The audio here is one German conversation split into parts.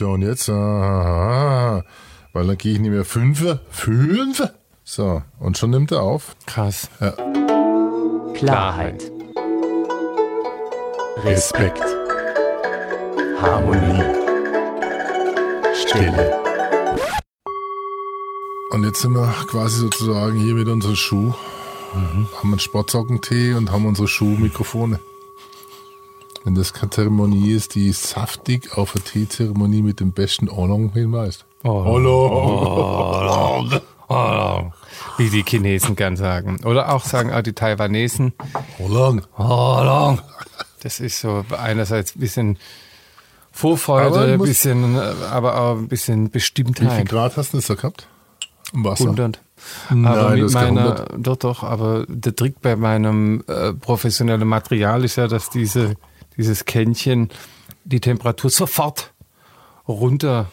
Tja, und jetzt? Ah, weil dann gehe ich nicht mehr fünf. Fünf? So, und schon nimmt er auf. Krass. Ja. Klarheit, Respekt, Harmonie, Stille. Und jetzt sind wir quasi sozusagen hier mit unserem Schuh. Haben einen Sportsockentee und haben unsere Schuhmikrofone. Wenn das keine Zeremonie ist, die saftig auf eine Teezeremonie mit dem besten Oolong hinweist. Oolong. Oh, wie die Chinesen gern sagen. Oder auch sagen auch die Taiwanesen. Oolong. Oh, das ist so einerseits ein bisschen Vorfreude, Aber ein bisschen, aber auch ein bisschen Wie viel Bestimmtheit. Grad hast du das da gehabt? Im Wasser? 100. Nein, aber mit meiner, 100. doch, doch, aber der Trick bei meinem äh, professionellen Material ist ja, dass diese, dieses Kännchen die Temperatur sofort runter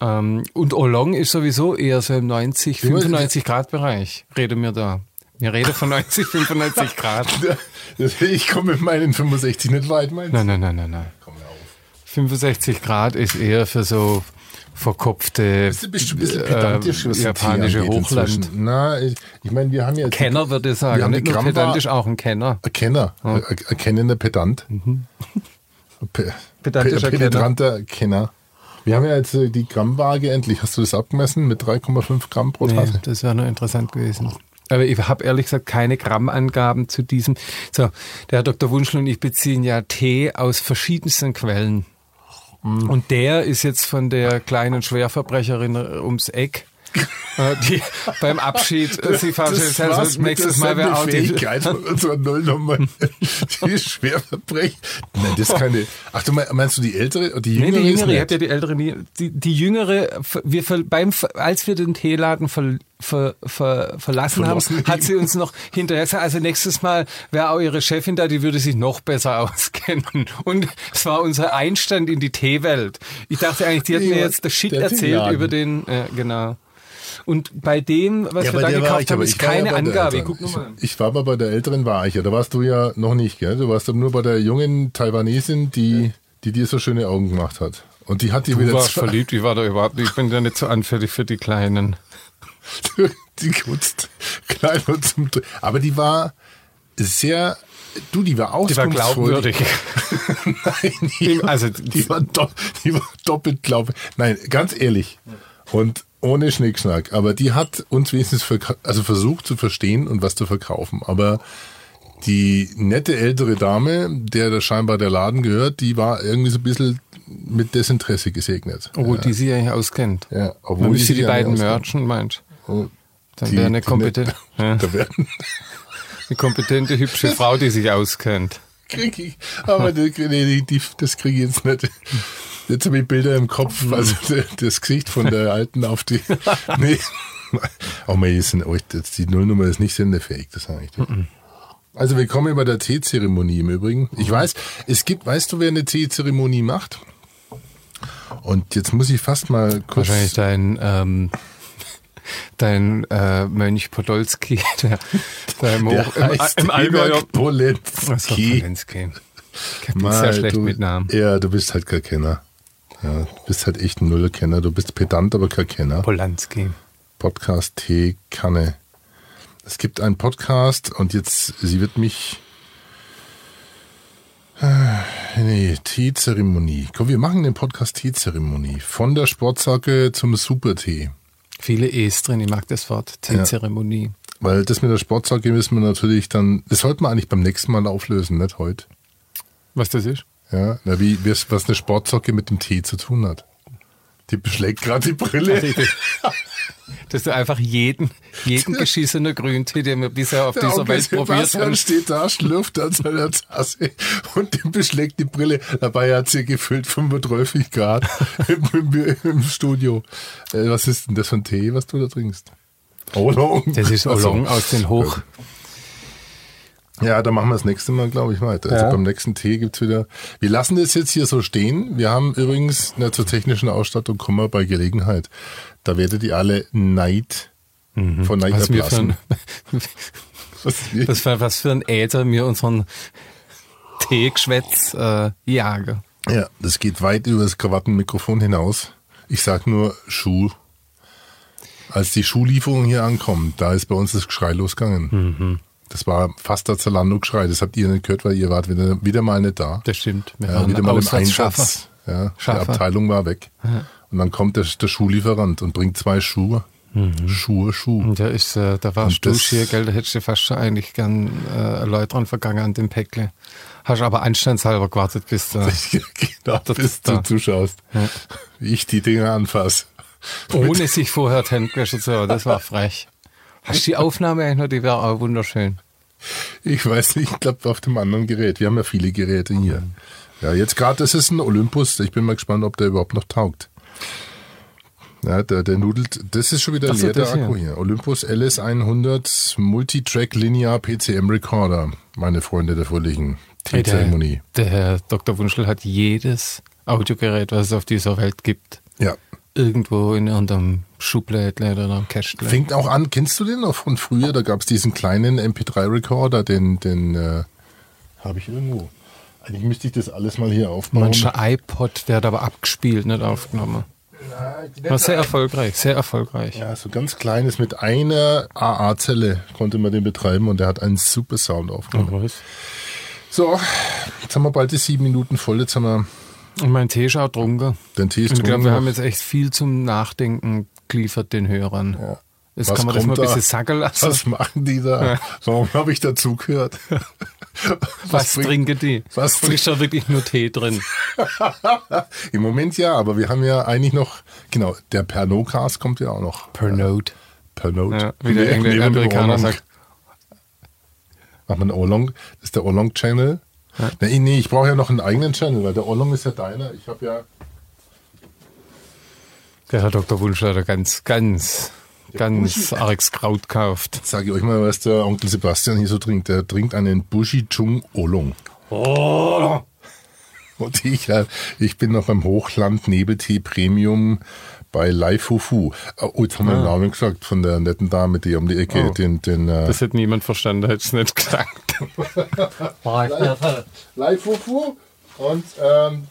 ähm, und Oolong ist sowieso eher so im 90, Ja, 95 Grad Bereich. Rede mir da. Mir rede von 90, 95 Grad. Ich komme mit meinen 65 nicht weit, meinst du? Nein, nein, nein, nein, nein. 65 Grad ist eher für so verkopfte Bist du bist du ein bisschen äh, japanische Hochland. inzwischen? Na, ich, ich meine, wir haben ja Kenner würde ich sagen. Wir haben Nicht nur Gramm- pedantisch, auch ein Kenner. ein Kenner, ein ein kennender Pedant. Pe Pedantischer pe penetranter Kenner. Wir haben ja jetzt äh, die Grammwaage endlich. Hast du das abgemessen mit 3,5 Gramm pro Nee, Tasse? das wäre noch interessant gewesen. Aber ich habe ehrlich gesagt keine Grammangaben zu diesem. So, der Herr Dr. Wunschel und ich beziehen ja Tee aus verschiedensten Quellen. Und der ist jetzt von der kleinen Schwerverbrecherin ums Eck, äh, die beim Abschied äh, sie verabschiedet war's Also nächstes Mal wäre auch die, Fähigkeit von unserer Nullnummer. Die ist schwer verbrechen. Nein, das ist keine. Ach, du mein- meinst du die ältere? Die Nee, jüngere? die ist jüngere, ich hab ja die ältere nie. Die, die jüngere, wir beim, als wir den Teeladen ver, ver, ver, verlassen Verlassen haben, hat sie uns noch hinterher gesagt, also nächstes Mal wäre auch ihre Chefin da, die würde sich noch besser auskennen. Und es war unser Einstand in die Teewelt. Ich dachte eigentlich, die hat mir jetzt das Shit erzählt über den, äh, genau. Und bei dem, was Ja, wir bei da der war gekauft ich, haben, aber ist ich war ja keine Angabe. Guck nur mal. Ich, ich war aber bei der älteren war ich ja. Da warst du ja noch nicht, gell? Du warst aber nur bei der jungen Taiwanesin, die, die dir so schöne Augen gemacht hat. Und die hat dir Du wieder warst zwei- verliebt, ich war da überhaupt nicht, ich bin ja nicht so anfällig für die Kleinen. die kutzt klein und zum Dr- Aber die war sehr, du, die war Die war glaubwürdig. Nein, die, war, Also, die, war do, die war doppelt glaubwürdig. Nein, ganz ehrlich. Und ohne Schnickschnack. Aber die hat uns wenigstens also versucht zu verstehen und was zu verkaufen. Aber die nette ältere Dame, der da scheinbar der Laden gehört, die war irgendwie so ein bisschen mit Desinteresse gesegnet. Obwohl die sie eigentlich auskennt. Ja, obwohl Man die sich die ja beiden merchen, meint. Oh, Dann die- wäre eine die kompetente, net- ja, Da werden eine kompetente, hübsche Frau, die sich auskennt. krieg ich, aber das, nee, die, die, das kriege ich jetzt nicht. Jetzt habe ich Bilder im Kopf, also das Gesicht von der Alten auf die. Nee. Man, jetzt sind, die Nullnummer ist nicht sendefähig, das sage ich dir. Also willkommen bei der Teezeremonie im Übrigen. Ich weiß, es gibt, weißt du, wer eine Teezeremonie macht? Und jetzt muss ich fast mal kurz. Wahrscheinlich dein, ähm, dein äh, Mönch Podolski, der, der im, der Hoch, im, heißt im Allgäuer. Polenski. Ich bin Mal, sehr schlecht du, mit Namen. Ja, du bist halt kein Kenner. Ja, du bist halt echt ein Nullkenner. Du bist pedant, aber kein Kenner. Polanski. Podcast Teekanne. Es gibt einen Podcast und jetzt, sie wird mich. Äh, Nee, Teezeremonie. Komm, wir machen den Podcast Teezeremonie. Von der Sportsacke zum Supertee. Viele E's drin, ich mag das Wort. Teezeremonie. Weil das mit der Sportsacke müssen wir natürlich dann, das sollten wir eigentlich beim nächsten Mal auflösen, nicht heute. Was das ist? Ja, na, wie, was eine Sportsocke mit dem Tee zu tun hat. Die beschlägt gerade die Brille. Also ich- Dass du einfach jeden, jeden geschissenen Grüntee, den wir bisher auf Der dieser Welt probiert haben, steht da, schlürft an seiner Tasse und dem beschlägt die Brille. Dabei hat sie gefüllt 35 Grad im, im, im Studio. Äh, was ist denn das für ein Tee, was du da trinkst? Oolong. das ist Ach so. Oolong aus den Hoch. Ja, da machen wir das nächste Mal, glaube ich, weiter. Also Ja. beim nächsten Tee gibt's wieder. Wir lassen das jetzt hier so stehen. Wir haben übrigens na, zur technischen Ausstattung kommen wir bei Gelegenheit. Da werdet ihr alle Neid von Neid Mhm. Was, wir für erblassen. ein, Was wir- was, für, was für ein Äther mir unseren Teegeschwätz äh, jagen. Ja, das geht weit über das Krawattenmikrofon hinaus. Ich sag nur Schuh. Als die Schuhlieferung hier ankommt, da ist bei uns das Geschrei losgegangen. Mhm. Das war fast der Zalando-Geschrei. Das habt ihr nicht gehört, weil ihr wart wieder, wieder mal nicht da. Das stimmt. Wir Ja, wieder mal im. Einsatz. Ja, die. Abteilung war weg. Und dann kommt der, der Schuhlieferant und bringt zwei Schuhe. Schuhe, Schuhe. Und da ist, äh, da warst du das- hier, gell, da hättest du fast schon eigentlich gern äh, Leute dran vergangen an dem Päckle. Hast aber anstandshalber gewartet, bis du, genau, Das bis ist du da. zuschaust, wie ich die Dinger anfasse. ohne sich vorher gewaschen zu haben. Das war frech. Hast du die Aufnahme eigentlich noch? Die wäre auch wunderschön. Ich weiß nicht, ich glaube auf dem anderen Gerät. Wir haben ja viele Geräte hier. Ja, jetzt gerade, das ist ein Olympus. Ich bin mal gespannt, ob der überhaupt noch taugt. Ja, der, der nudelt, das ist schon wieder leer, der hier. Akku hier. Olympus LS100 Multitrack Linear PCM Recorder. Meine Freunde der fröhlichen Hey, der, Teezeremonie. der Herr Dr. Wunschel hat jedes Audiogerät, was es auf dieser Welt gibt, Ja. Irgendwo in irgendeinem Schublädle oder einem Kästle. Fängt auch an, kennst du den noch von früher? Da gab es diesen kleinen MP3-Recorder, den, den äh, habe ich irgendwo. Eigentlich müsste ich das alles mal hier aufbauen. Mancher iPod, der hat aber abgespielt, nicht aufgenommen. War sehr erfolgreich, sehr erfolgreich. Ja, so ganz kleines mit einer AA-Zelle konnte man den betreiben und der hat einen super Sound aufgenommen. Was? So, jetzt haben wir bald die sieben Minuten voll. Jetzt haben wir Und mein Tee ist auch drunter. den Tee ist Ich glaube, wir haben jetzt echt viel zum Nachdenken geliefert den Hörern. Ja. Jetzt Was kann man das mal ein bisschen sacken lassen. Was machen die da? Warum habe ich dazugehört? Was, bringt- trinken die? was Und ist da wirklich nur Tee drin? Im Moment ja, aber wir haben ja eigentlich noch, genau, der Pernod-Cast kommt ja auch noch. Per Note. Pernod. Ja, wie der dem Amerikaner sagt. Macht man Orlong? Das ist der Orlong-Channel. Nee, nee, ich brauche ja noch einen eigenen Channel, weil der Orlong ist ja deiner. Ich habe ja Der Herr Dr. Da ganz, ganz, ganz arges Kraut gekauft. Sage ich euch mal, was der Onkel Sebastian hier so trinkt. Der trinkt einen Bushi Chung Olong. Oh. Und ich, ja, ich bin noch beim Hochland Nebeltee Premium bei Lai Fufu. Oh, jetzt haben wir den Namen gesagt von der netten Dame, die um die Ecke, Ah. Oh. den, den äh, Das hätte niemand verstanden, hätte es nicht gesagt. Lai Fufu. Und, ähm,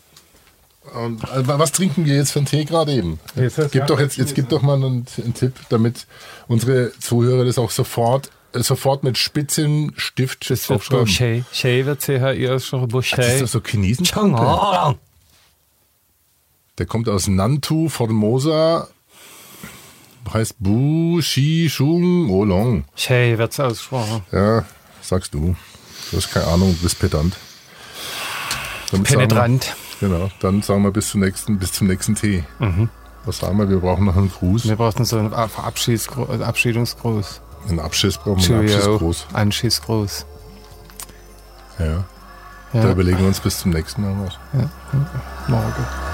und äh, was trinken wir jetzt für einen Tee gerade eben? Jetzt Gib ja doch jetzt, jetzt gib doch mal einen, einen Tipp, damit unsere Zuhörer das auch sofort, sofort mit spitzen Stift Das wird. Boucher. Wird CHI ist schon Das ist doch so Chinesenpampe. Der kommt aus Nantu, Formosa. Heißt Bu, Shi, Shung, Olong. Shay wird's ausgesprochen. Ja, sagst du. Du hast keine Ahnung, du bist pedant. Sagen Penetrant. Wir, genau, dann sagen wir bis zum nächsten, bis zum nächsten Tee. Mhm. Was sagen wir? Wir brauchen noch einen Gruß. Wir brauchten so einen Verabschiedsgruß, also Abschiedungsgruß. Einen Abschiss brauchen wir, einen Cheerio. Abschissgruß. Anschießgruß. Ja. Ja. Da überlegen wir uns bis zum nächsten Mal was. Morgen.